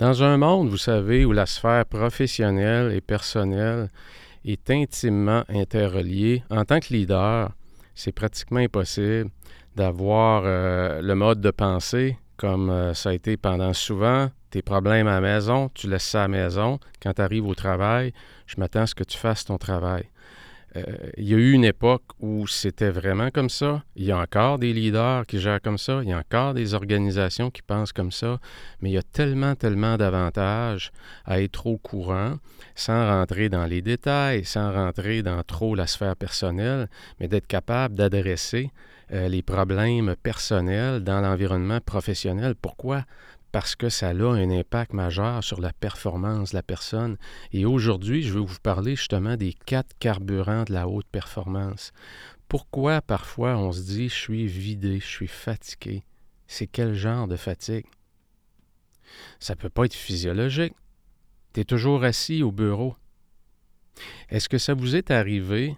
Dans un monde, vous savez, où la sphère professionnelle et personnelle est intimement interreliée, en tant que leader, c'est pratiquement impossible d'avoir euh, le mode de pensée comme euh, ça a été pendant souvent tes problèmes à la maison, tu laisses ça à la maison. Quand tu arrives au travail, je m'attends à ce que tu fasses ton travail. Euh, il y a eu une époque où c'était vraiment comme ça. Il y a encore des leaders qui gèrent comme ça. Il y a encore des organisations qui pensent comme ça. Mais il y a tellement, tellement d'avantages à être au courant, sans rentrer dans les détails, sans rentrer dans trop la sphère personnelle, mais d'être capable d'adresser euh, les problèmes personnels dans l'environnement professionnel. Pourquoi? Parce que ça a un impact majeur sur la performance de la personne. Et aujourd'hui, je veux vous parler justement des quatre carburants de la haute performance. Pourquoi parfois on se dit je suis vidé, je suis fatigué? C'est quel genre de fatigue? Ça ne peut pas être physiologique. Tu es toujours assis au bureau. Est-ce que ça vous est arrivé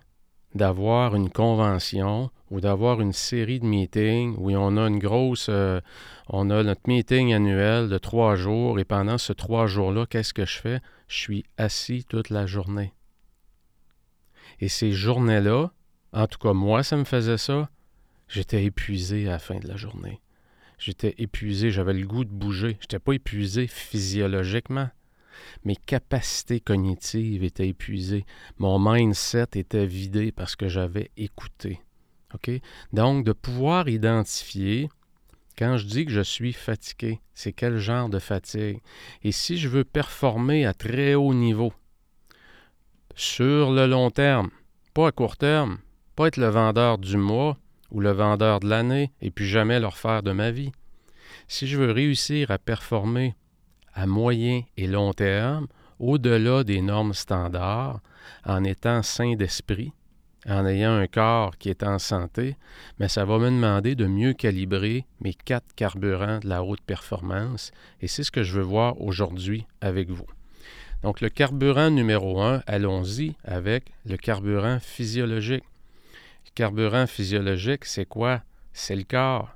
d'avoir une convention ou d'avoir une série de meetings où on a une grosse, euh, on a notre meeting annuel de trois jours et pendant ces trois jours-là, qu'est-ce que je fais? Je suis assis toute la journée. Et ces journées-là, en tout cas moi, ça me faisait ça, j'étais épuisé à la fin de la journée. J'étais épuisé, j'avais le goût de bouger. Je n'étais pas épuisé physiologiquement. Mes capacités cognitives étaient épuisées. Mon mindset était vidé parce que j'avais écouté. Donc, de pouvoir identifier, quand je dis que je suis fatigué, c'est quel genre de fatigue? Et si je veux performer à très haut niveau, sur le long terme, pas à court terme, pas être le vendeur du mois ou le vendeur de l'année et puis jamais le refaire de ma vie. Si je veux réussir à performer à moyen et long terme, au-delà des normes standards, en étant sain d'esprit, en ayant un corps qui est en santé, mais ça va me demander de mieux calibrer mes quatre carburants de la haute performance, et c'est ce que je veux voir aujourd'hui avec vous. Donc le carburant numéro un, allons-y avec le carburant physiologique. Le carburant physiologique, c'est quoi? C'est le corps.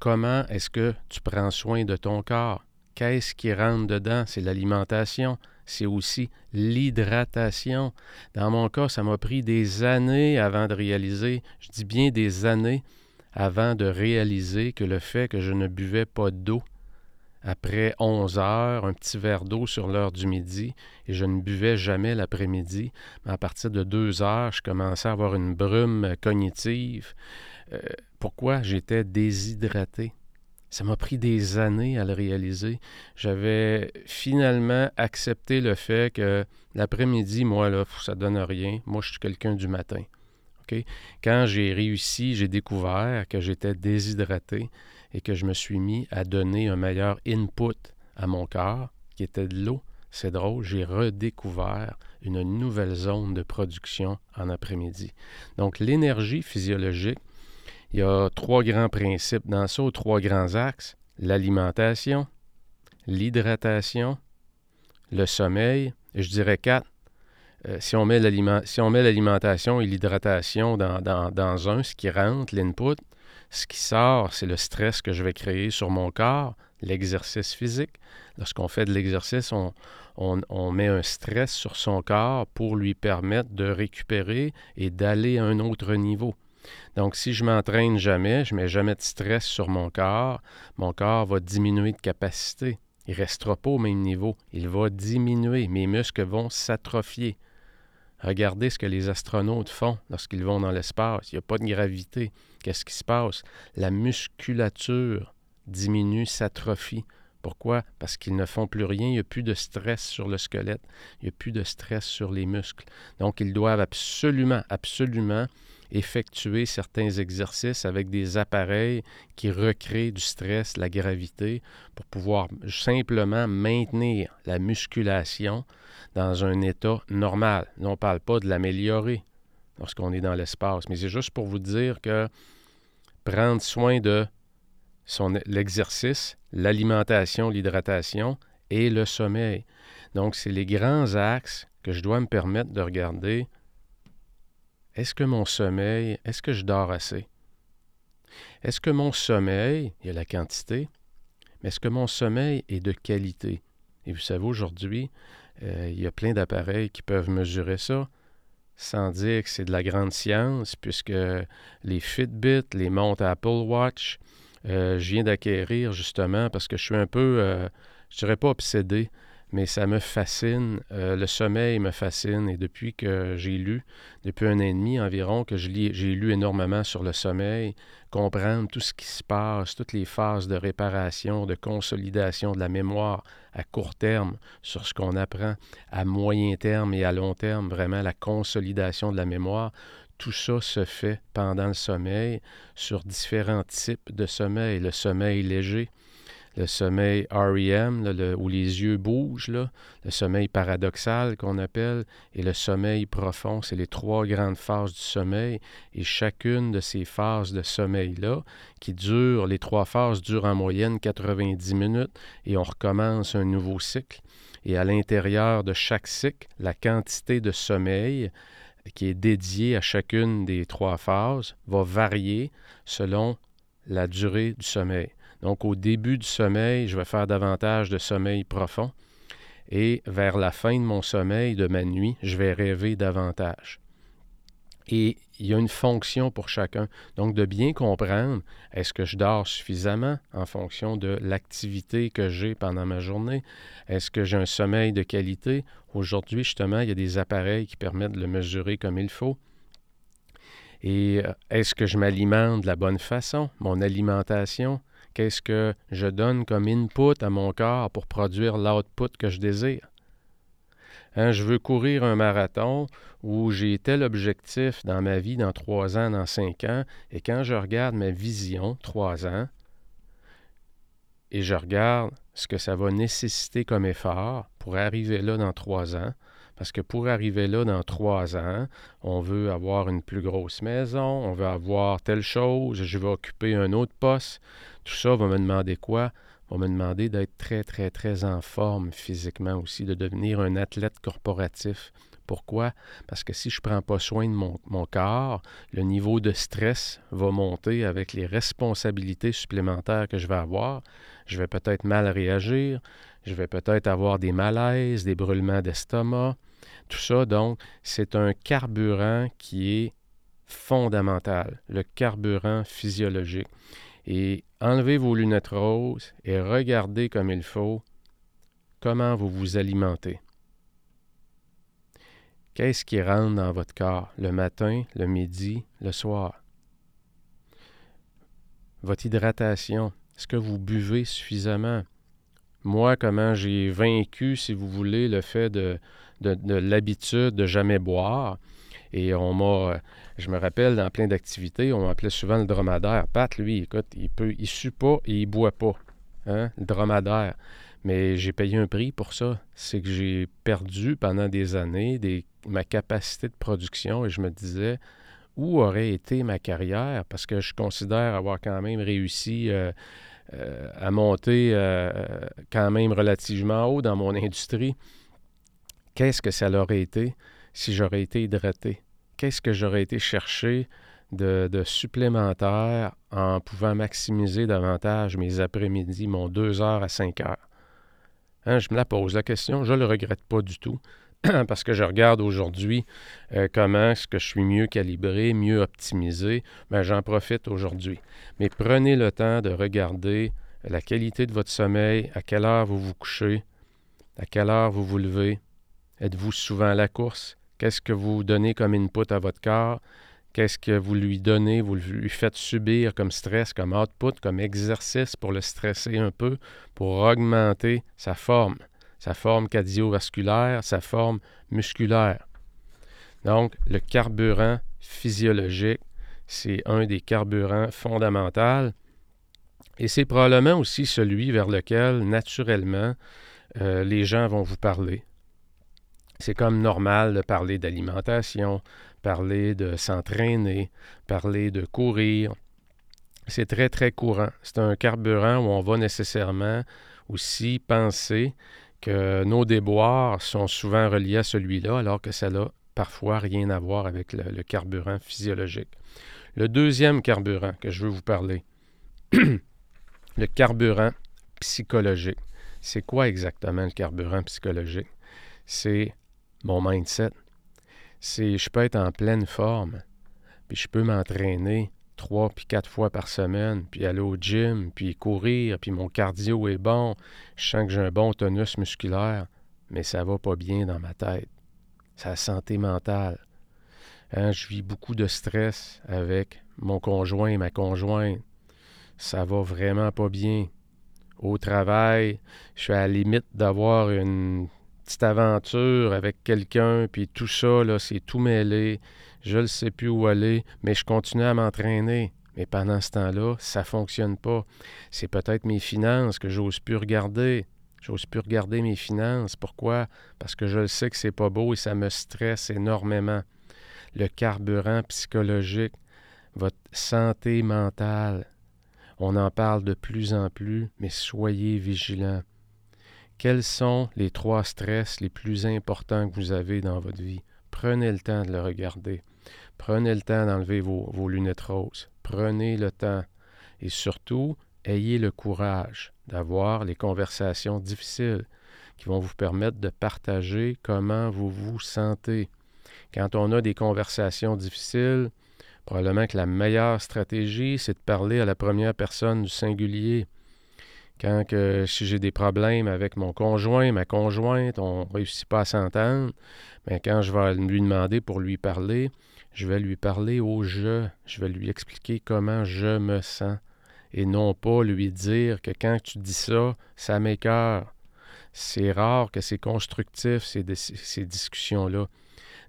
Comment est-ce que tu prends soin de ton corps? Qu'est-ce qui rentre dedans? C'est l'alimentation, c'est aussi l'hydratation. Dans mon cas, ça m'a pris des années avant de réaliser, je dis bien des années avant de réaliser que le fait que je ne buvais pas d'eau après 11 heures, un petit verre d'eau sur l'heure du midi, et je ne buvais jamais l'après-midi. Mais à partir de 2 heures, je commençais à avoir une brume cognitive. Euh, pourquoi? J'étais déshydraté? Ça m'a pris des années à le réaliser. J'avais finalement accepté le fait que l'après-midi, moi, là, ça donne rien. Moi, je suis quelqu'un du matin. Quand j'ai réussi, j'ai découvert que j'étais déshydraté et que je me suis mis à donner un meilleur input à mon corps, qui était de l'eau. C'est drôle, j'ai redécouvert une nouvelle zone de production en après-midi. Donc l'énergie physiologique, il y a trois grands principes dans ça, trois grands axes. L'alimentation, l'hydratation, le sommeil, je dirais quatre. Euh, si on met l'alimentation et l'hydratation dans, un, ce qui rentre, l'input, ce qui sort, c'est le stress que je vais créer sur mon corps, l'exercice physique. Lorsqu'on fait de l'exercice, on, met un stress sur son corps pour lui permettre de récupérer et d'aller à un autre niveau. Donc, si je m'entraîne jamais, je mets jamais de stress sur mon corps, mon corps va diminuer de capacité. Il ne restera pas au même niveau. Il va diminuer. Mes muscles vont s'atrophier. Regardez ce que les astronautes font lorsqu'ils vont dans l'espace. Il n'y a pas de gravité. Qu'est-ce qui se passe? La musculature diminue, s'atrophie. Pourquoi? Parce qu'ils ne font plus rien, il n'y a plus de stress sur le squelette, il n'y a plus de stress sur les muscles. Donc, ils doivent absolument, absolument effectuer certains exercices avec des appareils qui recréent du stress, la gravité, pour pouvoir simplement maintenir la musculation dans un état normal. on ne parle pas de l'améliorer lorsqu'on est dans l'espace, mais c'est juste pour vous dire que prendre soin de l'exercice, l'alimentation, l'hydratation et le sommeil. Donc, c'est les grands axes que je dois me permettre de regarder est-ce que mon sommeil, est-ce que je dors assez? Est-ce que mon sommeil, il y a la quantité, mais est-ce que mon sommeil est de qualité? Et vous savez, aujourd'hui, euh, il y a plein d'appareils qui peuvent mesurer ça, sans dire que c'est de la grande science, puisque les Fitbit, les montres Apple Watch, euh, je viens d'acquérir justement parce que je suis un peu, euh, je dirais pas obsédé, mais ça me fascine. Euh, le sommeil me fascine et depuis que j'ai lu, depuis un an et demi environ, que j'ai lu énormément sur le sommeil, comprendre tout ce qui se passe, toutes les phases de réparation, de consolidation de la mémoire à court terme sur ce qu'on apprend, à moyen terme et à long terme, vraiment la consolidation de la mémoire. Tout ça se fait pendant le sommeil sur différents types de sommeil. Le sommeil léger, le sommeil REM, où les yeux bougent, le sommeil paradoxal qu'on appelle, et le sommeil profond. C'est les trois grandes phases du sommeil. Et chacune de ces phases de sommeil-là, qui durent, les trois phases durent en moyenne 90 minutes, et on recommence un nouveau cycle. Et à l'intérieur de chaque cycle, la quantité de sommeil qui est dédiée à chacune des trois phases va varier selon la durée du sommeil. Donc, au début du sommeil, je vais faire davantage de sommeil profond. Et vers la fin de mon sommeil, de ma nuit, je vais rêver davantage. Et il y a une fonction pour chacun. Donc, de bien comprendre, est-ce que je dors suffisamment en fonction de l'activité que j'ai pendant ma journée? Est-ce que j'ai un sommeil de qualité? Aujourd'hui, justement, il y a des appareils qui permettent de le mesurer comme il faut. Et euh, est-ce que je m'alimente de la bonne façon? Mon alimentation, Qu'est-ce que je donne comme input à mon corps pour produire l'output que je désire? Hein, je veux courir un marathon où j'ai tel objectif dans ma vie dans trois ans, dans cinq ans, et quand je regarde ma vision, trois ans, et je regarde ce que ça va nécessiter comme effort pour arriver là dans trois ans, parce que pour arriver là dans trois ans, on veut avoir une plus grosse maison, on veut avoir telle chose, je vais occuper un autre poste. Tout ça va me demander quoi? Va me demander d'être très, très, très en forme physiquement aussi, de devenir un athlète corporatif. Pourquoi? Parce que si je ne prends pas soin de mon, mon, corps, le niveau de stress va monter avec les responsabilités supplémentaires que je vais avoir. Je vais peut-être mal réagir, je vais peut-être avoir des malaises, des brûlements d'estomac. Tout ça, donc, c'est un carburant qui est fondamental, le carburant physiologique. Et enlevez vos lunettes roses et regardez comme il faut comment vous vous alimentez. Qu'est-ce qui rentre dans votre corps le matin, le midi, le soir? Votre hydratation, est-ce que vous buvez suffisamment? Moi, comment j'ai vaincu, si vous voulez, le fait de, de, l'habitude de jamais boire. Et on m'a, je me rappelle, dans plein d'activités, on m'appelait souvent le dromadaire. Pat, lui, écoute, il peut, il sue pas et il boit pas. Hein, le dromadaire. Mais j'ai payé un prix pour ça. C'est que j'ai perdu pendant des années ma capacité de production et je me disais, où aurait été ma carrière? Parce que je considère avoir quand même réussi euh, euh, à monter euh, quand même relativement haut dans mon industrie. Qu'est-ce que ça aurait été si j'aurais été hydraté? Qu'est-ce que j'aurais été chercher de, supplémentaire en pouvant maximiser davantage mes après-midi, mon 2 heures à 5 heures? Hein, je me la pose la question, je ne le regrette pas du tout. parce que je regarde aujourd'hui euh, comment est-ce que je suis mieux calibré, mieux optimisé, ben, j'en profite aujourd'hui. Mais prenez le temps de regarder la qualité de votre sommeil, à quelle heure vous vous couchez, à quelle heure vous vous levez, êtes-vous souvent à la course, Qu'est-ce que vous donnez comme input à votre corps? Qu'est-ce que vous lui donnez, vous lui faites subir comme stress, comme output, comme exercice pour le stresser un peu, pour augmenter sa forme, sa forme cardiovasculaire, sa forme musculaire. Donc, le carburant physiologique, c'est un des carburants fondamentaux et c'est probablement aussi celui vers lequel, naturellement, euh, les gens vont vous parler. C'est comme normal de parler d'alimentation, parler de s'entraîner, parler de courir. C'est très, très courant. C'est un carburant où on va nécessairement aussi penser que nos déboires sont souvent reliés à celui-là, alors que ça n'a parfois rien à voir avec le, carburant physiologique. Le deuxième carburant que je veux vous parler, le carburant psychologique. C'est quoi exactement le carburant psychologique? C'est mon mindset, c'est je peux être en pleine forme, puis je peux m'entraîner trois puis quatre fois par semaine, puis aller au gym, puis courir, puis mon cardio est bon, je sens que j'ai un bon tonus musculaire, mais ça va pas bien dans ma tête. La santé mentale. Hein, je vis beaucoup de stress avec mon conjoint et ma conjointe. Ça va vraiment pas bien. Au travail, je suis à la limite d'avoir une petite aventure avec quelqu'un, puis tout ça, là, c'est tout mêlé. Je ne sais plus où aller, mais je continue à m'entraîner. Mais pendant ce temps-là, ça ne fonctionne pas. C'est peut-être mes finances que j'ose plus regarder. J'ose plus regarder mes finances. Pourquoi? Parce que je sais que c'est pas beau et ça me stresse énormément. Le carburant psychologique, votre santé mentale. On en parle de plus en plus, mais soyez vigilants. Quels sont les trois stress les plus importants que vous avez dans votre vie? Prenez le temps de le regarder. Prenez le temps d'enlever vos, lunettes roses. Prenez le temps. Et surtout, ayez le courage d'avoir les conversations difficiles qui vont vous permettre de partager comment vous vous sentez. Quand on a des conversations difficiles, probablement que la meilleure stratégie, c'est de parler à la première personne du singulier. Quand que, si j'ai des problèmes avec mon conjoint, ma conjointe, on ne réussit pas à s'entendre, mais quand je vais lui demander pour lui parler, je vais lui parler au je. Je vais lui expliquer comment je me sens. Et non pas lui dire que quand tu dis ça, ça m'écœure. C'est rare que c'est constructif, ces, ces discussions-là.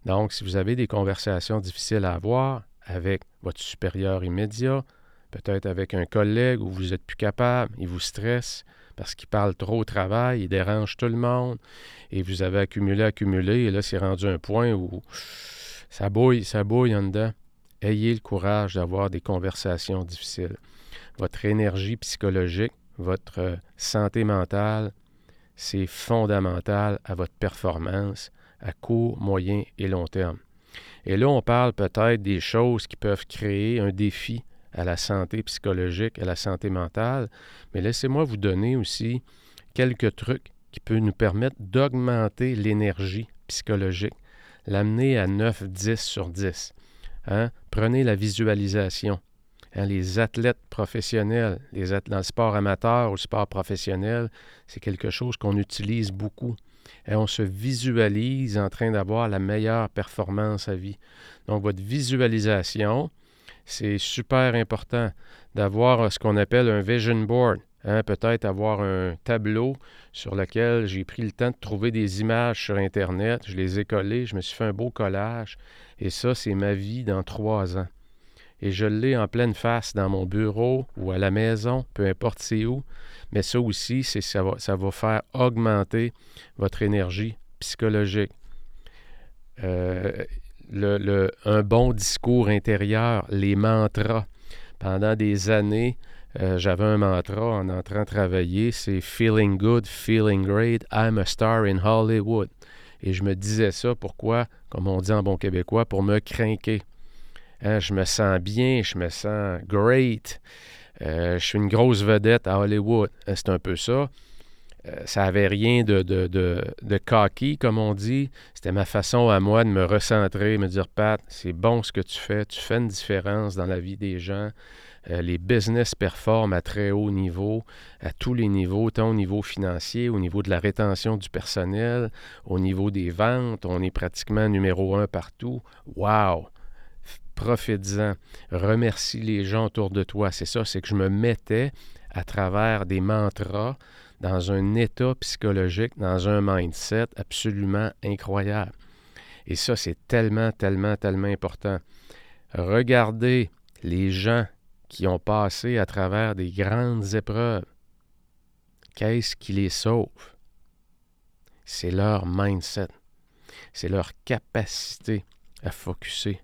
Donc, si vous avez des conversations difficiles à avoir avec votre supérieur immédiat, peut-être avec un collègue où vous n'êtes plus capable, il vous stresse parce qu'il parle trop au travail, il dérange tout le monde, et vous avez accumulé, accumulé, et là, c'est rendu un point où ça bouille, ça bouille en dedans. Ayez le courage d'avoir des conversations difficiles. Votre énergie psychologique, votre euh, santé mentale, c'est fondamental à votre performance à court, moyen et long terme. Et là, on parle peut-être des choses qui peuvent créer un défi à la santé psychologique, à la santé mentale, mais laissez-moi vous donner aussi quelques trucs qui peuvent nous permettre d'augmenter l'énergie psychologique, l'amener à 9, 10 sur 10. Hein? Prenez la visualisation. Hein, les athlètes professionnels, les dans le sport amateur ou le sport professionnel, c'est quelque chose qu'on utilise beaucoup. Et on se visualise en train d'avoir la meilleure performance à vie. Donc, votre visualisation, c'est super important d'avoir euh, ce qu'on appelle un vision board. Hein, peut-être avoir un tableau sur lequel j'ai pris le temps de trouver des images sur Internet. Je les ai collées, je me suis fait un beau collage. Et ça, c'est ma vie dans trois ans. Et je l'ai en pleine face dans mon bureau ou à la maison, peu importe c'est où. Mais ça aussi, ça, va, ça va faire augmenter votre énergie psychologique. Euh, le, un bon discours intérieur, les mantras. Pendant des années, euh, j'avais un mantra en entrant travailler, c'est Feeling good, feeling great, I'm a star in Hollywood. Et je me disais ça, pourquoi, comme on dit en bon québécois, pour me craquer. Hein, je me sens bien, je me sens great. Euh, je suis une grosse vedette à Hollywood. Hein, c'est un peu ça. Euh, ça n'avait rien de, de, de, cocky, comme on dit. C'était ma façon à moi de me recentrer, me dire, Pat, c'est bon ce que tu fais, tu fais une différence dans la vie des gens. Euh, les business performent à très haut niveau, à tous les niveaux, tant au niveau financier, au niveau de la rétention du personnel, au niveau des ventes. On est pratiquement numéro un partout. Wow! Profites-en. Remercie les gens autour de toi. C'est ça, c'est que je me mettais à travers des mantras dans un état psychologique, dans un mindset absolument incroyable. Et ça, c'est tellement, tellement, tellement important. Regardez les gens qui ont passé à travers des grandes épreuves. Qu'est-ce qui les sauve? C'est leur mindset. C'est leur capacité à focuser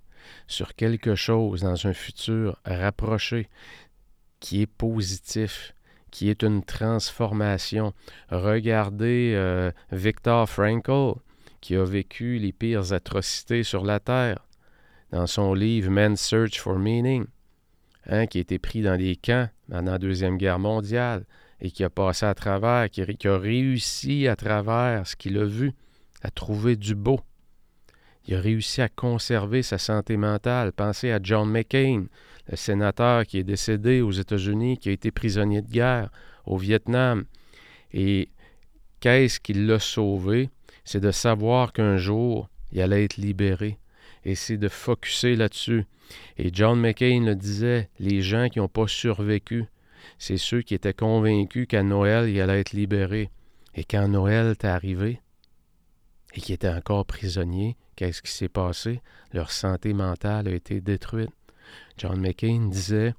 sur quelque chose dans un futur rapproché qui est positif, qui est une transformation. Regardez euh, Victor Frankl, qui a vécu les pires atrocités sur la Terre, dans son livre Man's Search for Meaning, hein, qui a été pris dans des camps pendant la Deuxième Guerre mondiale et qui a passé à travers, qui, a réussi à travers ce qu'il a vu, à trouver du beau. Il a réussi à conserver sa santé mentale. Pensez à John McCain, sénateur qui est décédé aux États-Unis, qui a été prisonnier de guerre au Vietnam. Et qu'est-ce qui l'a sauvé? C'est de savoir qu'un jour, il allait être libéré. Et c'est de focuser là-dessus. Et John McCain le disait, les gens qui n'ont pas survécu, c'est ceux qui étaient convaincus qu'à Noël, il allait être libéré. Et quand Noël est arrivé, et qui étaient encore prisonniers, qu'est-ce qui s'est passé? Leur santé mentale a été détruite. John McCain disait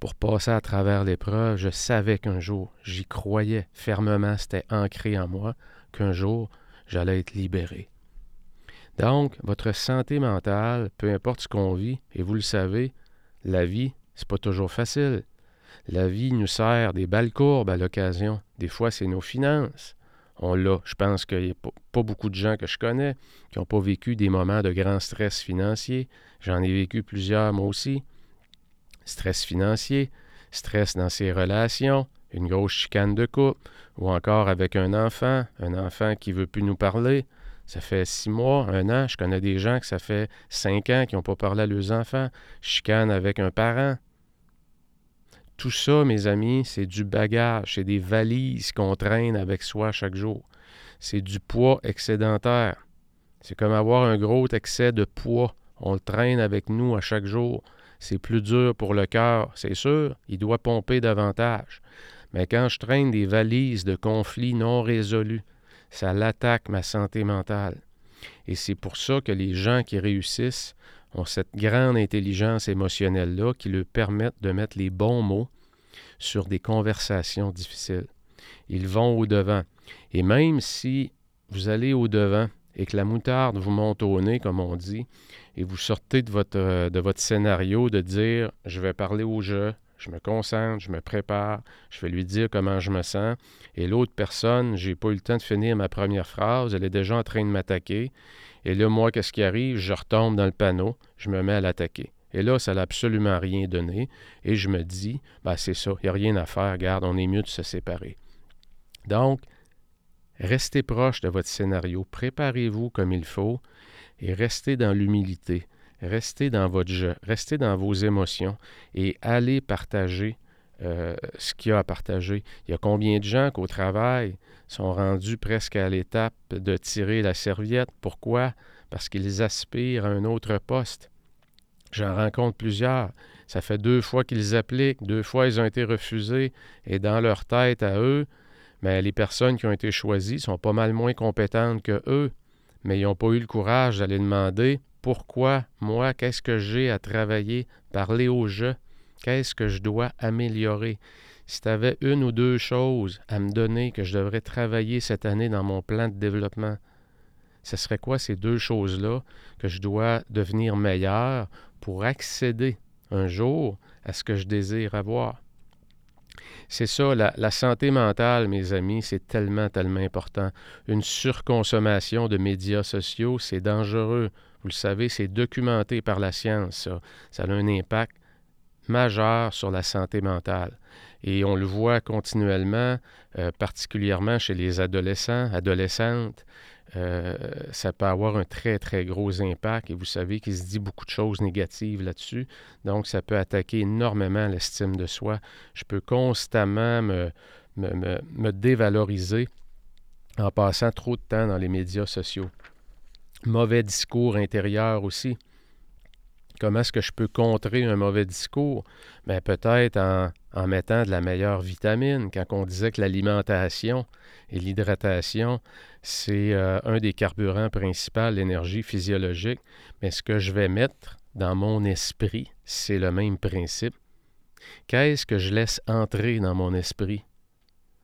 Pour passer à travers l'épreuve, je savais qu'un jour, j'y croyais fermement, c'était ancré en moi, qu'un jour, j'allais être libéré. Donc, votre santé mentale, peu importe ce qu'on vit, et vous le savez, la vie, c'est pas toujours facile. La vie nous sert des balles courbes à l'occasion. Des fois, c'est nos finances. On l'a. Je pense qu'il n'y a pas beaucoup de gens que je connais qui n'ont pas vécu des moments de grand stress financier. J'en ai vécu plusieurs, moi aussi. Stress financier, stress dans ses relations, une grosse chicane de couple, ou encore avec un enfant, un enfant qui ne veut plus nous parler. Ça fait six mois, un an, je connais des gens que ça fait cinq ans qui n'ont pas parlé à leurs enfants, chicane avec un parent. Tout ça, mes amis, c'est du bagage, c'est des valises qu'on traîne avec soi chaque jour. C'est du poids excédentaire. C'est comme avoir un gros excès de poids. On le traîne avec nous à chaque jour. C'est plus dur pour le cœur, c'est sûr, il doit pomper davantage. Mais quand je traîne des valises de conflits non résolus, ça l'attaque ma santé mentale. Et c'est pour ça que les gens qui réussissent ont cette grande intelligence émotionnelle-là qui leur permettent de mettre les bons mots sur des conversations difficiles. Ils vont au-devant. Et même si vous allez au-devant et que la moutarde vous monte au nez, comme on dit, et vous sortez de votre, euh, scénario de dire je vais parler au jeu, je me concentre, je me prépare, je vais lui dire comment je me sens, et l'autre personne, j'ai pas eu le temps de finir ma première phrase, elle est déjà en train de m'attaquer, et là, moi, qu'est-ce qui arrive? Je retombe dans le panneau, je me mets à l'attaquer. Et là, ça n'a absolument rien donné. Et je me dis, ben c'est ça, il n'y a rien à faire, garde, on est mieux de se séparer. Donc, restez proche de votre scénario, préparez-vous comme il faut et restez dans l'humilité, restez dans votre jeu, restez dans vos émotions et allez partager euh, ce qu'il y a à partager. Il y a combien de gens qu'au travail sont rendus presque à l'étape de tirer la serviette? Pourquoi? Parce qu'ils aspirent à un autre poste. J'en rencontre plusieurs. Ça fait deux fois qu'ils appliquent, deux fois ils ont été refusés, et dans leur tête à eux, mais les personnes qui ont été choisies sont pas mal moins compétentes que eux, mais ils n'ont pas eu le courage d'aller demander pourquoi, moi, qu'est-ce que j'ai à travailler, parler au jeu, qu'est-ce que je dois améliorer? Si tu avais une ou deux choses à me donner que je devrais travailler cette année dans mon plan de développement, ce serait quoi ces deux choses-là que je dois devenir meilleur pour accéder un jour à ce que je désire avoir? C'est ça, la, la, santé mentale, mes amis, c'est tellement, tellement important. Une surconsommation de médias sociaux, c'est dangereux. Vous le savez, c'est documenté par la science, ça. Ça a un impact majeur sur la santé mentale. Et on le voit continuellement, euh, particulièrement chez les adolescents, adolescentes. Euh, ça peut avoir un très, très gros impact. Et vous savez qu'il se dit beaucoup de choses négatives là-dessus. Donc, ça peut attaquer énormément l'estime de soi. Je peux constamment me, dévaloriser en passant trop de temps dans les médias sociaux. Mauvais discours intérieur aussi. Comment est-ce que je peux contrer un mauvais discours? Bien, peut-être en, mettant de la meilleure vitamine. Quand on disait que l'alimentation et l'hydratation, c'est euh, un des carburants principaux, l'énergie physiologique, mais ce que je vais mettre dans mon esprit, c'est le même principe. Qu'est-ce que je laisse entrer dans mon esprit?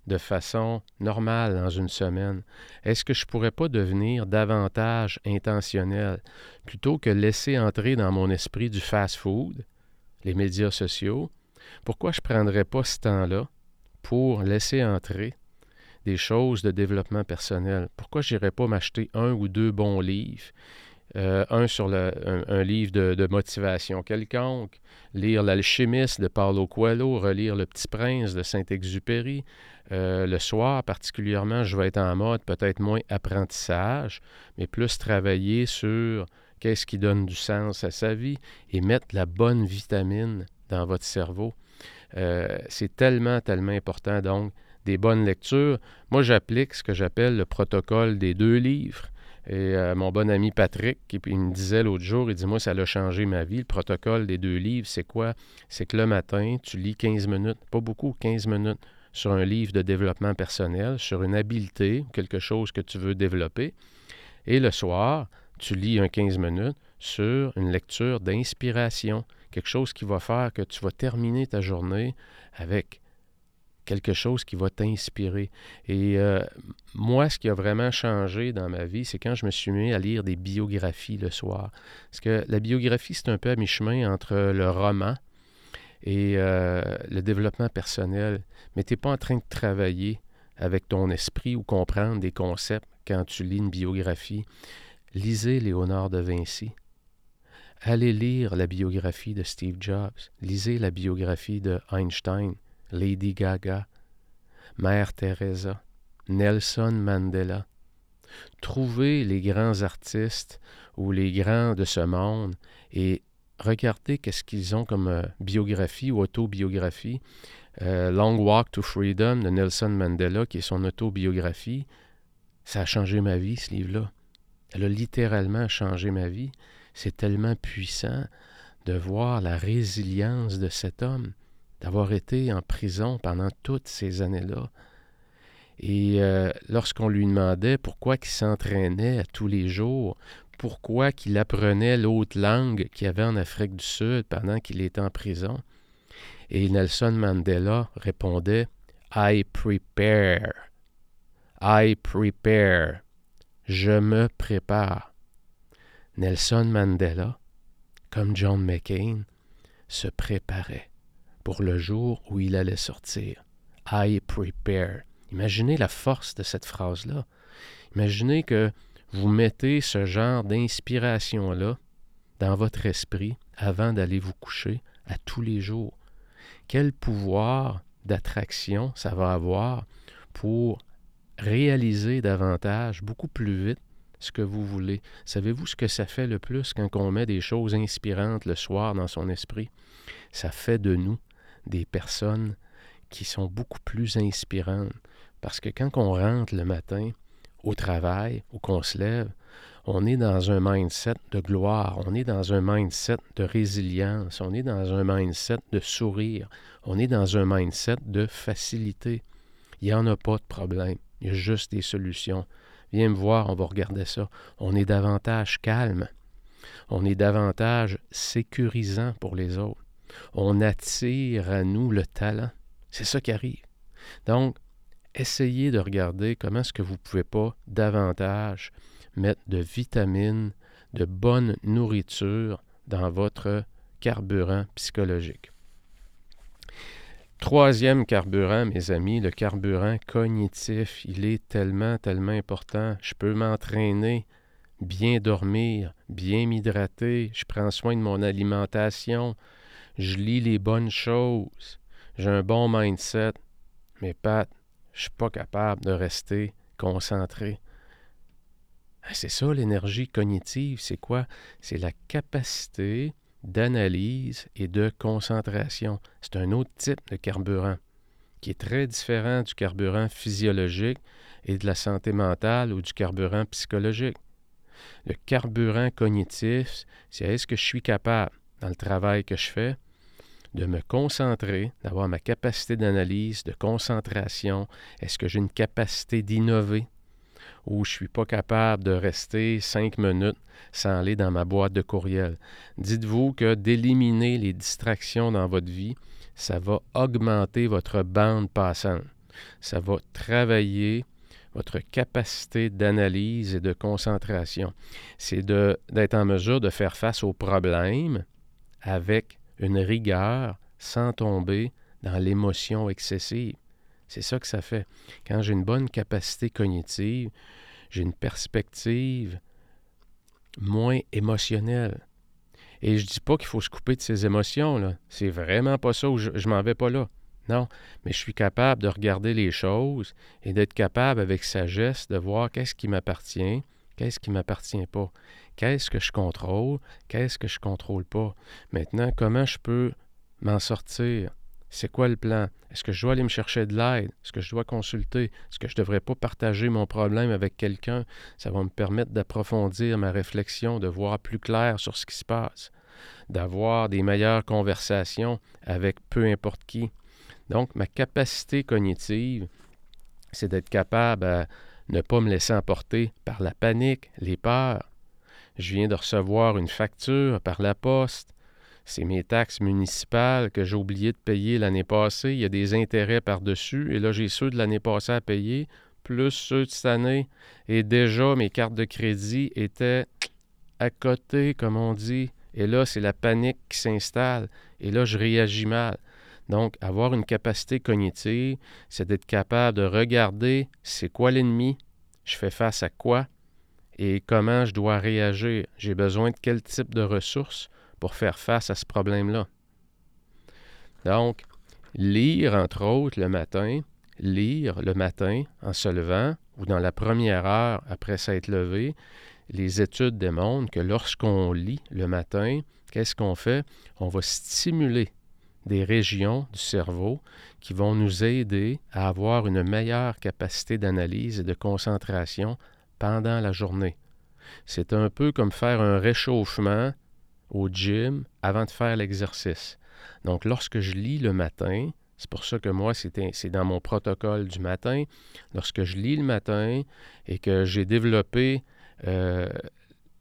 De façon normale dans une semaine? Est-ce que je ne pourrais pas devenir davantage intentionnel? Plutôt que laisser entrer dans mon esprit du fast-food, les médias sociaux? Pourquoi je ne prendrais pas ce temps-là pour laisser entrer des choses de développement personnel? Pourquoi je n'irais pas m'acheter un ou deux bons livres euh, un sur un, livre de, motivation quelconque, lire L'alchimiste de Paulo Coelho, relire Le Petit Prince de Saint-Exupéry. Euh, le soir, particulièrement, je vais être en mode peut-être moins apprentissage, mais plus travailler sur qu'est-ce qui donne du sens à sa vie et mettre la bonne vitamine dans votre cerveau. Euh, c'est tellement, tellement important. Donc, des bonnes lectures. Moi, j'applique ce que j'appelle le protocole des deux livres. Et euh, mon bon ami Patrick, il me disait l'autre jour, il dit Moi, ça a changé ma vie. Le protocole des deux livres, c'est quoi? C'est que le matin, tu lis 15 minutes, pas beaucoup, 15 minutes, sur un livre de développement personnel, sur une habileté, quelque chose que tu veux développer. Et le soir, tu lis un 15 minutes sur une lecture d'inspiration, quelque chose qui va faire que tu vas terminer ta journée avec quelque chose qui va t'inspirer. Et euh, moi, ce qui a vraiment changé dans ma vie, c'est quand je me suis mis à lire des biographies le soir. Parce que la biographie, c'est un peu à mi-chemin entre le roman et euh, le développement personnel. Mais tu n'es pas en train de travailler avec ton esprit ou comprendre des concepts quand tu lis une biographie. Lisez Léonard de Vinci. Allez lire la biographie de Steve Jobs. Lisez la biographie de Einstein. Lady Gaga, Mère Teresa, Nelson Mandela. Trouvez les grands artistes ou les grands de ce monde et regardez qu'est-ce qu'ils ont comme euh, biographie ou autobiographie. Euh, Long Walk to Freedom de Nelson Mandela, qui est son autobiographie, ça a changé ma vie, ce livre-là. Elle a littéralement changé ma vie. C'est tellement puissant de voir la résilience de cet homme d'avoir été en prison pendant toutes ces années-là. Et euh, lorsqu'on lui demandait pourquoi il s'entraînait tous les jours, pourquoi qu'il apprenait l'autre langue qu'il avait en Afrique du Sud pendant qu'il était en prison, et Nelson Mandela répondait I prepare. I prepare. Je me prépare. Nelson Mandela, comme John McCain, se préparait pour le jour où il allait sortir. I prepare. Imaginez la force de cette phrase-là. Imaginez que vous mettez ce genre d'inspiration-là dans votre esprit avant d'aller vous coucher à tous les jours. Quel pouvoir d'attraction ça va avoir pour réaliser davantage, beaucoup plus vite, ce que vous voulez. Savez-vous ce que ça fait le plus quand on met des choses inspirantes le soir dans son esprit? Ça fait de nous des personnes qui sont beaucoup plus inspirantes. Parce que quand on rentre le matin au travail ou qu'on se lève, on est dans un mindset de gloire, on est dans un mindset de résilience, on est dans un mindset de sourire, on est dans un mindset de facilité. Il n'y en a pas de problème, il y a juste des solutions. Viens me voir, on va regarder ça. On est davantage calme, on est davantage sécurisant pour les autres on attire à nous le talent. C'est ça qui arrive. Donc, essayez de regarder comment est-ce que vous ne pouvez pas davantage mettre de vitamines, de bonne nourriture dans votre carburant psychologique. Troisième carburant, mes amis, le carburant cognitif. Il est tellement, tellement important. Je peux m'entraîner, bien dormir, bien m'hydrater, je prends soin de mon alimentation, je lis les bonnes choses, j'ai un bon mindset, mais Pat, je suis pas capable de rester concentré. Ah, c'est ça l'énergie cognitive, c'est quoi? C'est la capacité d'analyse et de concentration. C'est un autre type de carburant qui est très différent du carburant physiologique et de la santé mentale ou du carburant psychologique. Le carburant cognitif, c'est est-ce que je suis capable, dans le travail que je fais, de me concentrer, d'avoir ma capacité d'analyse, de concentration, est-ce que j'ai une capacité d'innover, ou je ne suis pas capable de rester cinq minutes sans aller dans ma boîte de courriel? Dites-vous que d'éliminer les distractions dans votre vie, ça va augmenter votre bande passante. Ça va travailler votre capacité d'analyse et de concentration. C'est d'être en mesure de faire face aux problèmes avec une rigueur sans tomber dans l'émotion excessive. C'est ça que ça fait. Quand j'ai une bonne capacité cognitive, j'ai une perspective moins émotionnelle. Et je dis pas qu'il faut se couper de ses émotions, là. C'est vraiment pas ça, je, je m'en vais pas là. Non, mais je suis capable de regarder les choses et d'être capable avec sagesse de voir qu'est-ce qui m'appartient, qu'est-ce qui ne m'appartient pas, qu'est-ce que je contrôle, qu'est-ce que je ne contrôle pas? Maintenant, comment je peux m'en sortir? C'est quoi le plan? Est-ce que je dois aller me chercher de l'aide? Est-ce que je dois consulter? Est-ce que je ne devrais pas partager mon problème avec quelqu'un? Ça va me permettre d'approfondir ma réflexion, de voir plus clair sur ce qui se passe, d'avoir des meilleures conversations avec peu importe qui. Donc, ma capacité cognitive, c'est d'être capable à ne pas me laisser emporter par la panique, les peurs. Je viens de recevoir une facture par la poste c'est mes taxes municipales que j'ai oublié de payer l'année passée. Il y a des intérêts par-dessus. Et là, j'ai ceux de l'année passée à payer, plus ceux de cette année. Et déjà, mes cartes de crédit étaient à côté, comme on dit. Et là, c'est la panique qui s'installe. Et là, je réagis mal. Donc, avoir une capacité cognitive, c'est d'être capable de regarder c'est quoi l'ennemi, je fais face à quoi et comment je dois réagir. J'ai besoin de quel type de ressources pour faire face à ce problème-là. Donc, lire, entre autres, le matin, lire le matin en se levant ou dans la première heure après s'être levé, les études démontrent que lorsqu'on lit le matin, qu'est-ce qu'on fait? On va stimuler des régions du cerveau qui vont nous aider à avoir une meilleure capacité d'analyse et de concentration pendant la journée. C'est un peu comme faire un réchauffement au gym avant de faire l'exercice. Donc, lorsque je lis le matin, c'est pour ça que moi, c'est dans mon protocole du matin. Lorsque je lis le matin et que j'ai développé euh,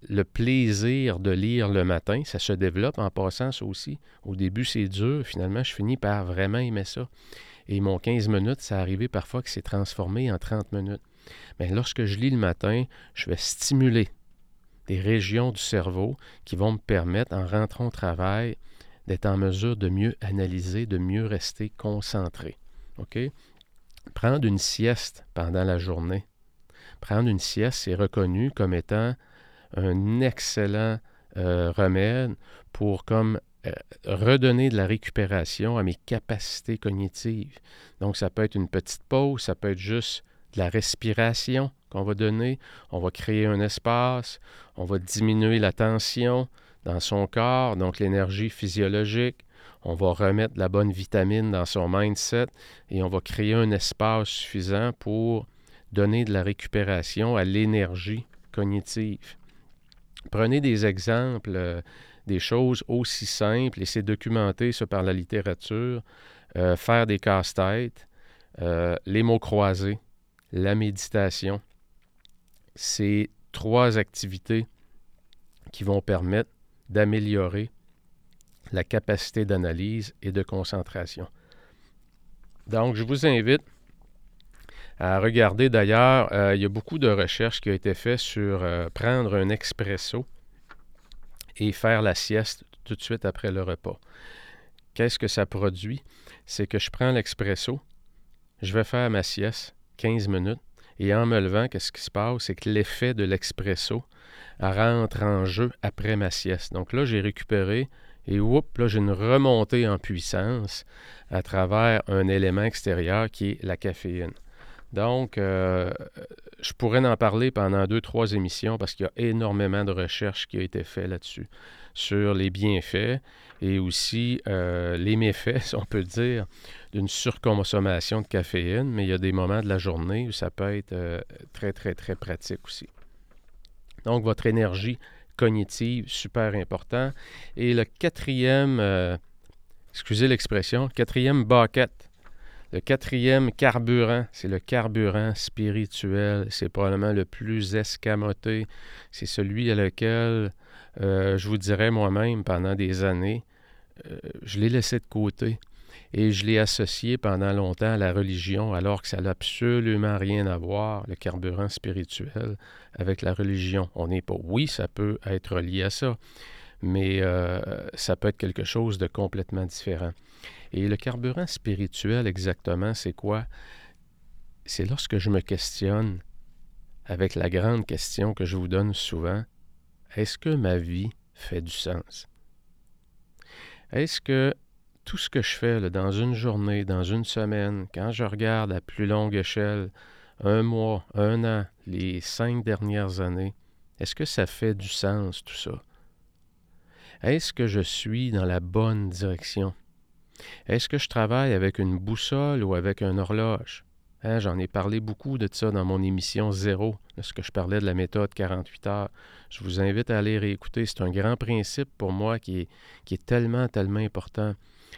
le plaisir de lire le matin, ça se développe en passant ça aussi. Au début, c'est dur. Finalement, je finis par vraiment aimer ça. Et mon 15 minutes, ça arrivé parfois que c'est transformé en 30 minutes. Mais lorsque je lis le matin, je vais stimuler des régions du cerveau qui vont me permettre, en rentrant au travail, d'être en mesure de mieux analyser, de mieux rester concentré. OK? Prendre une sieste pendant la journée. Prendre une sieste, c'est reconnu comme étant un excellent euh, remède pour comme euh, redonner de la récupération à mes capacités cognitives. Donc, ça peut être une petite pause, ça peut être juste de la respiration qu'on va donner. On va créer un espace, on va diminuer la tension dans son corps, donc l'énergie physiologique. On va remettre la bonne vitamine dans son mindset et on va créer un espace suffisant pour donner de la récupération à l'énergie cognitive. Prenez des exemples, euh, des choses aussi simples, et c'est documenté ça par la littérature. Euh, faire des casse-têtes, euh, les mots croisés, la méditation. C'est trois activités qui vont permettre d'améliorer la capacité d'analyse et de concentration. Donc, je vous invite à regarder d'ailleurs, euh, il y a beaucoup de recherches qui ont été faites sur euh, prendre un expresso et faire la sieste tout de suite après le repas. Qu'est-ce que ça produit? C'est que je prends l'expresso, je vais faire ma sieste, 15 minutes, et en me levant, qu'est-ce qui se passe? C'est que l'effet de l'expresso rentre en jeu après ma sieste. Donc là, j'ai récupéré Et oups, là, j'ai une remontée en puissance à travers un élément extérieur qui est la caféine. Donc, euh, je pourrais en parler pendant deux, trois émissions parce qu'il y a énormément de recherches qui ont été faites là-dessus, sur les bienfaits et aussi euh, les méfaits, si on peut dire, d'une surconsommation de caféine, mais il y a des moments de la journée où ça peut être euh, très, très, très pratique aussi. Donc, votre énergie cognitive, super important. Et le quatrième, excusez l'expression, quatrième bucket, le quatrième carburant, c'est le carburant spirituel. C'est probablement le plus escamoté. C'est celui à lequel, euh, je vous dirais moi-même, pendant des années, euh, je l'ai laissé de côté et je l'ai associé pendant longtemps à la religion, alors que ça n'a absolument rien à voir, le carburant spirituel, avec la religion. On n'est pas, oui, ça peut être lié à ça, mais euh, ça peut être quelque chose de complètement différent. Et le carburant spirituel, exactement, c'est quoi? C'est lorsque je me questionne avec la grande question que je vous donne souvent, est-ce que ma vie fait du sens? Est-ce que tout ce que je fais dans une journée, dans une semaine, quand je regarde à plus longue échelle, un mois, un an, les cinq dernières années, est-ce que ça fait du sens tout ça? Est-ce que je suis dans la bonne direction? Est-ce que je travaille avec une boussole ou avec une horloge? Hein, j'en ai parlé beaucoup de ça dans mon émission Zéro, lorsque je parlais de la méthode 48 heures. Je vous invite à aller réécouter. C'est un grand principe pour moi qui est, qui est tellement, tellement important.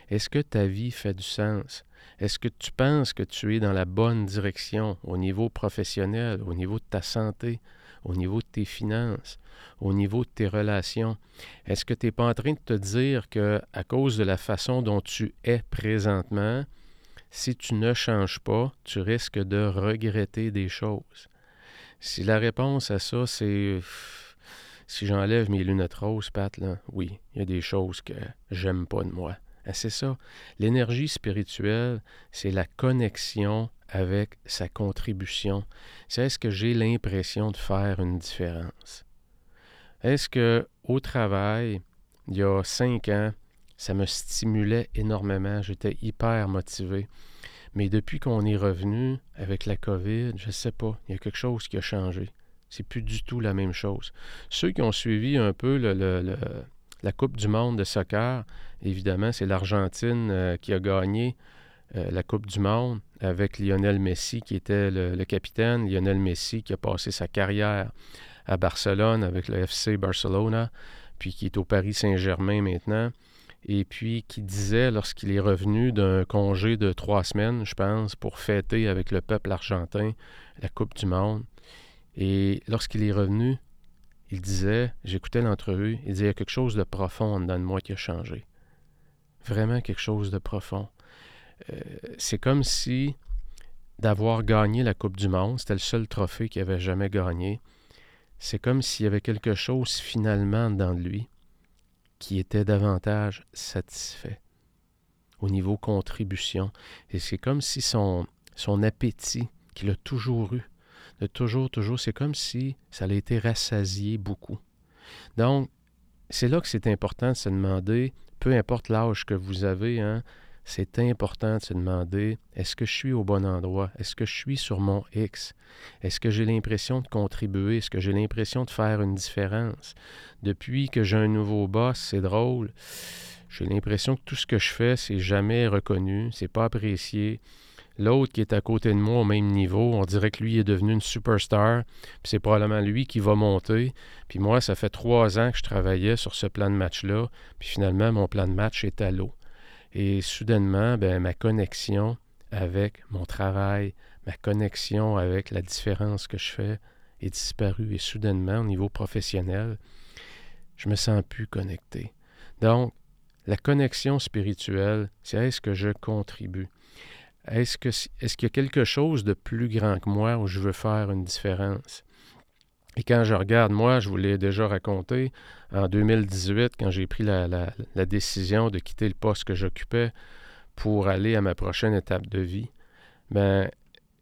Est-ce que ta vie fait du sens? Est-ce que tu penses que tu es dans la bonne direction au niveau professionnel, au niveau de ta santé, au niveau de tes finances, au niveau de tes relations? Est-ce que tu n'es pas en train de te dire que à cause de la façon dont tu es présentement, si tu ne changes pas, tu risques de regretter des choses? Si la réponse à ça, c'est si j'enlève mes lunettes roses, Pat, là, oui, il y a des choses que j'aime pas de moi. Ah, c'est ça. L'énergie spirituelle, c'est la connexion avec sa contribution. C'est est-ce que j'ai l'impression de faire une différence? Est-ce que au travail, il y a cinq ans, ça me stimulait énormément, j'étais hyper motivé. Mais depuis qu'on est revenu avec la COVID, je ne sais pas, il y a quelque chose qui a changé. C'est plus du tout la même chose. Ceux qui ont suivi un peu la Coupe du monde de soccer, évidemment, c'est l'Argentine euh, qui a gagné euh, la Coupe du monde avec Lionel Messi qui était le, capitaine. Lionel Messi qui a passé sa carrière à Barcelone avec le FC Barcelona, puis qui est au Paris Saint-Germain maintenant. Et puis qui disait, lorsqu'il est revenu d'un congé de trois semaines, je pense, pour fêter avec le peuple argentin la Coupe du Monde, et lorsqu'il est revenu, il disait, j'écoutais l'entrevue, il disait, il y a quelque chose de profond dans moi qui a changé. Vraiment quelque chose de profond. Euh, c'est comme si d'avoir gagné la Coupe du Monde, c'était le seul trophée qu'il avait jamais gagné, c'est comme s'il y avait quelque chose finalement dans lui qui était davantage satisfait au niveau contribution. Et c'est comme si son, son appétit qu'il a toujours eu de toujours, toujours, c'est comme si ça allait été rassasié beaucoup. Donc, c'est là que c'est important de se demander, peu importe l'âge que vous avez, hein, c'est important de se demander est-ce que je suis au bon endroit? Est-ce que je suis sur mon X? Est-ce que j'ai l'impression de contribuer? Est-ce que j'ai l'impression de faire une différence? Depuis que j'ai un nouveau boss, c'est drôle. J'ai l'impression que tout ce que je fais, c'est jamais reconnu, c'est pas apprécié. L'autre qui est à côté de moi au même niveau, on dirait que lui est devenu une superstar, puis c'est probablement lui qui va monter. Puis moi, ça fait trois ans que je travaillais sur ce plan de match-là, puis finalement, mon plan de match est à l'eau. Et soudainement, ben, ma connexion avec mon travail, ma connexion avec la différence que je fais est disparue. Et soudainement, au niveau professionnel, je me sens plus connecté. Donc, la connexion spirituelle, c'est est-ce que je contribue? Est-ce est-ce qu'il y a quelque chose de plus grand que moi où je veux faire une différence? Et quand je regarde, moi, je vous l'ai déjà raconté, en 2018, quand j'ai pris la, décision de quitter le poste que j'occupais pour aller à ma prochaine étape de vie, ben,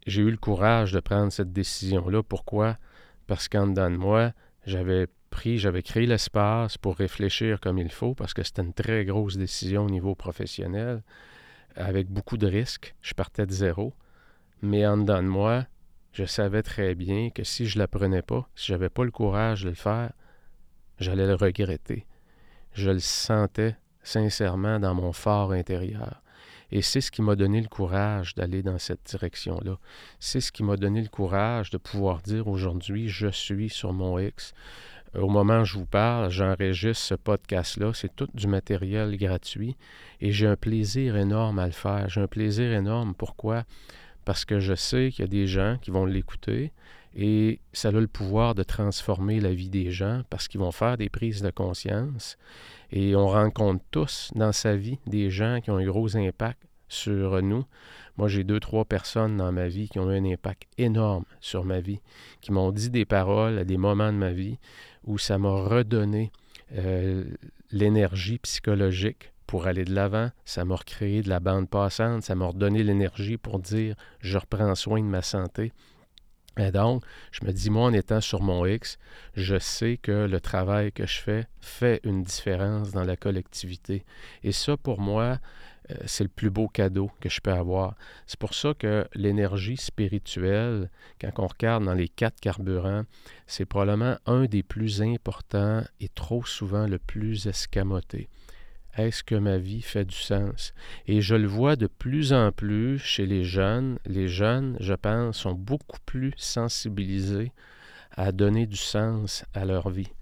j'ai eu le courage de prendre cette décision-là. Pourquoi? Parce qu'en dedans de moi, j'avais pris, j'avais créé l'espace pour réfléchir comme il faut parce que c'était une très grosse décision au niveau professionnel, avec beaucoup de risques. Je partais de zéro. Mais en dedans de moi, je savais très bien que si je ne la prenais pas, si je n'avais pas le courage de le faire, j'allais le regretter. Je le sentais sincèrement dans mon fort intérieur. Et c'est ce qui m'a donné le courage d'aller dans cette direction-là. C'est ce qui m'a donné le courage de pouvoir dire aujourd'hui, je suis sur mon X. Au moment où je vous parle, j'enregistre ce podcast-là. C'est tout du matériel gratuit et j'ai un plaisir énorme à le faire. J'ai un plaisir énorme. Pourquoi? Parce que je sais qu'il y a des gens qui vont l'écouter et ça a le pouvoir de transformer la vie des gens parce qu'ils vont faire des prises de conscience. Et on rencontre tous dans sa vie des gens qui ont un gros impact sur nous. Moi, j'ai deux, trois personnes dans ma vie qui ont eu un impact énorme sur ma vie, qui m'ont dit des paroles à des moments de ma vie où ça m'a redonné euh, l'énergie psychologique pour aller de l'avant. Ça m'a recréé de la bande passante. Ça m'a redonné l'énergie pour dire je reprends soin de ma santé. Et donc, je me dis, moi, en étant sur mon X, je sais que le travail que je fais fait une différence dans la collectivité. Et ça, pour moi, euh, c'est le plus beau cadeau que je peux avoir. C'est pour ça que l'énergie spirituelle, quand on regarde dans les quatre carburants, c'est probablement un des plus importants et trop souvent le plus escamoté est-ce que ma vie fait du sens? Et je le vois de plus en plus chez les jeunes. Les jeunes, je pense, sont beaucoup plus sensibilisés à donner du sens à leur vie.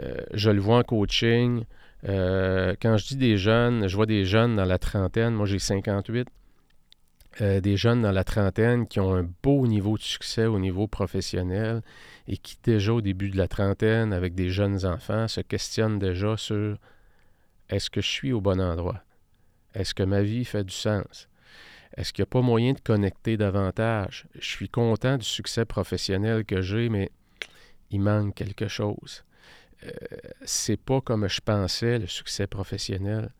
Euh, je le vois en coaching. Euh, quand je dis des jeunes, je vois des jeunes dans la trentaine. Moi, j'ai 58. Euh, des jeunes dans la trentaine qui ont un beau niveau de succès au niveau professionnel et qui déjà au début de la trentaine, avec des jeunes enfants, se questionnent déjà sur est-ce que je suis au bon endroit? Est-ce que ma vie fait du sens? Est-ce qu'il n'y a pas moyen de connecter davantage? Je suis content du succès professionnel que j'ai, mais il manque quelque chose. Euh, c'est pas comme je pensais le succès professionnel.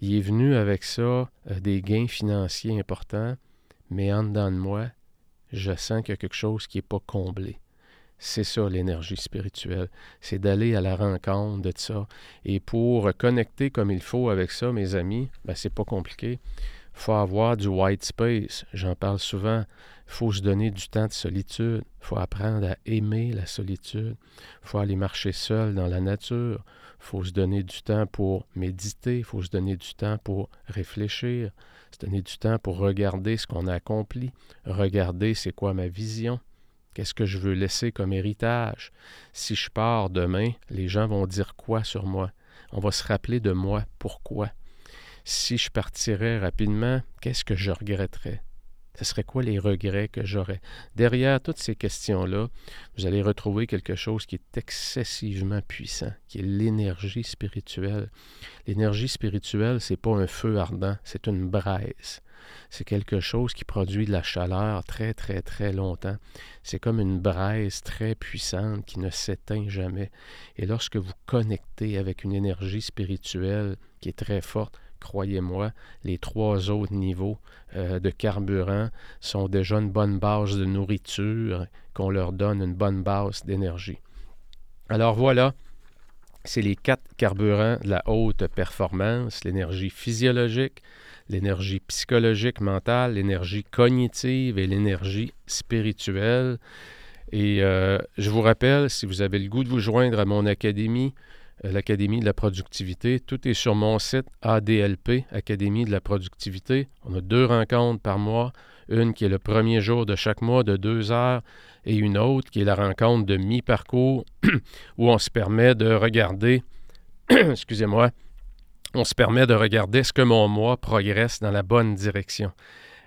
Il est venu avec ça euh, des gains financiers importants, mais en dedans de moi, je sens qu'il y a quelque chose qui n'est pas comblé. C'est ça l'énergie spirituelle. C'est d'aller à la rencontre de ça. Et pour connecter comme il faut avec ça, mes amis, ben, c'est pas compliqué. Il faut avoir du white space. J'en parle souvent. Il faut se donner du temps de solitude. Il faut apprendre à aimer la solitude. Il faut aller marcher seul dans la nature. Il faut se donner du temps pour méditer. Il faut se donner du temps pour réfléchir. Se donner du temps pour regarder ce qu'on a accompli. Regarder c'est quoi ma vision. Qu'est-ce que je veux laisser comme héritage? Si je pars demain, les gens vont dire quoi sur moi? On va se rappeler de moi. Pourquoi? Si je partirais rapidement, qu'est-ce que je regretterais? Ce serait quoi les regrets que j'aurais? Derrière toutes ces questions-là, vous allez retrouver quelque chose qui est excessivement puissant, qui est l'énergie spirituelle. L'énergie spirituelle, c'est pas un feu ardent, c'est une braise. C'est quelque chose qui produit de la chaleur très, très, très longtemps. C'est comme une braise très puissante qui ne s'éteint jamais. Et lorsque vous connectez avec une énergie spirituelle qui est très forte, croyez-moi, les trois autres niveaux euh, de carburant sont déjà une bonne base de nourriture, qu'on leur donne une bonne base d'énergie. Alors voilà, c'est les quatre carburants de la haute performance, l'énergie physiologique, l'énergie psychologique, mentale, l'énergie cognitive et l'énergie spirituelle. Et euh, je vous rappelle, si vous avez le goût de vous joindre à mon académie, euh, l'Académie de la productivité. Tout est sur mon site ADLP, Académie de la productivité. On a deux rencontres par mois, une qui est le premier jour de chaque mois de deux heures et une autre qui est la rencontre de mi-parcours où on se permet de regarder, excusez-moi, on se permet de regarder est-ce que mon mois progresse dans la bonne direction.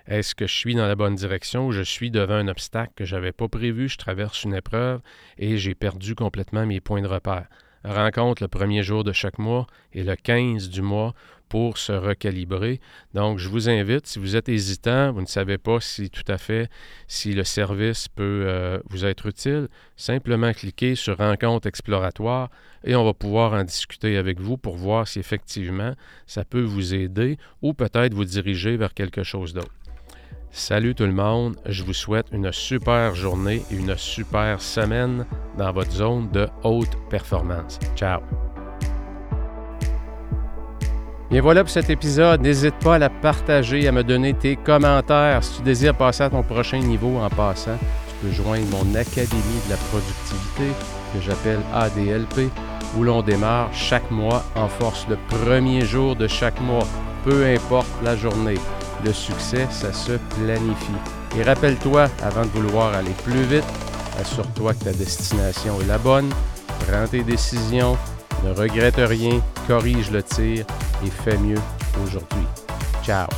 Est-ce que je suis dans la bonne direction ou je suis devant un obstacle que je n'avais pas prévu, je traverse une épreuve et j'ai perdu complètement mes points de repère? Rencontre le premier jour de chaque mois et le 15 du mois pour se recalibrer. Donc, je vous invite, si vous êtes hésitant, vous ne savez pas si tout à fait, si le service peut euh, vous être utile, simplement cliquez sur Rencontre exploratoire et on va pouvoir en discuter avec vous pour voir si effectivement ça peut vous aider ou peut-être vous diriger vers quelque chose d'autre. Salut tout le monde, je vous souhaite une super journée et une super semaine dans votre zone de haute performance. Ciao! Bien voilà pour cet épisode. N'hésite pas à la partager, à me donner tes commentaires. Si tu désires passer à ton prochain niveau en passant, tu peux joindre mon Académie de la productivité que j'appelle ADLP, où l'on démarre chaque mois en force le premier jour de chaque mois, peu importe la journée. Le succès, ça se planifie. Et rappelle-toi, avant de vouloir aller plus vite, assure-toi que ta destination est la bonne, prends tes décisions, ne regrette rien, corrige le tir et fais mieux aujourd'hui. Ciao